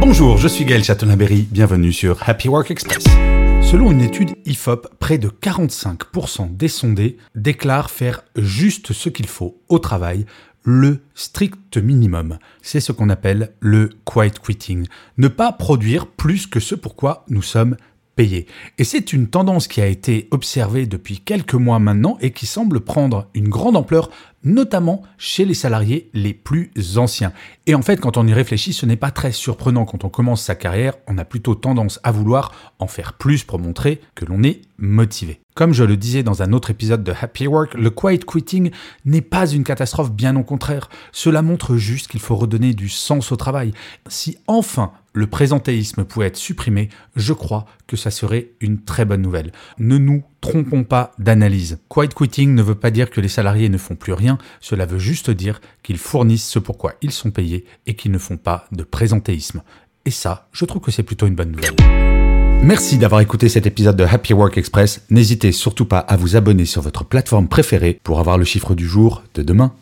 Bonjour, je suis Gaël Châtelain-Berry, bienvenue sur Happy Work Express. Selon une étude IFOP, près de 45% des sondés déclarent faire juste ce qu'il faut au travail, le strict minimum. C'est ce qu'on appelle le quiet quitting. Ne pas produire plus que ce pourquoi nous sommes payés. Et c'est une tendance qui a été observée depuis quelques mois maintenant et qui semble prendre une grande ampleur notamment chez les salariés les plus anciens. Et en fait, quand on y réfléchit, ce n'est pas très surprenant. Quand on commence sa carrière, on a plutôt tendance à vouloir en faire plus pour montrer que l'on est motivé. Comme je le disais dans un autre épisode de Happy Work, le quiet quitting n'est pas une catastrophe, bien au contraire. Cela montre juste qu'il faut redonner du sens au travail. Si enfin le présentéisme pouvait être supprimé, je crois que ça serait une très bonne nouvelle. Ne nous trompons pas d'analyse. Quiet quitting ne veut pas dire que les salariés ne font plus rien, cela veut juste dire qu'ils fournissent ce pourquoi ils sont payés et qu'ils ne font pas de présentéisme. Et ça, je trouve que c'est plutôt une bonne nouvelle. Merci d'avoir écouté cet épisode de Happy Work Express. N'hésitez surtout pas à vous abonner sur votre plateforme préférée pour avoir le chiffre du jour de demain.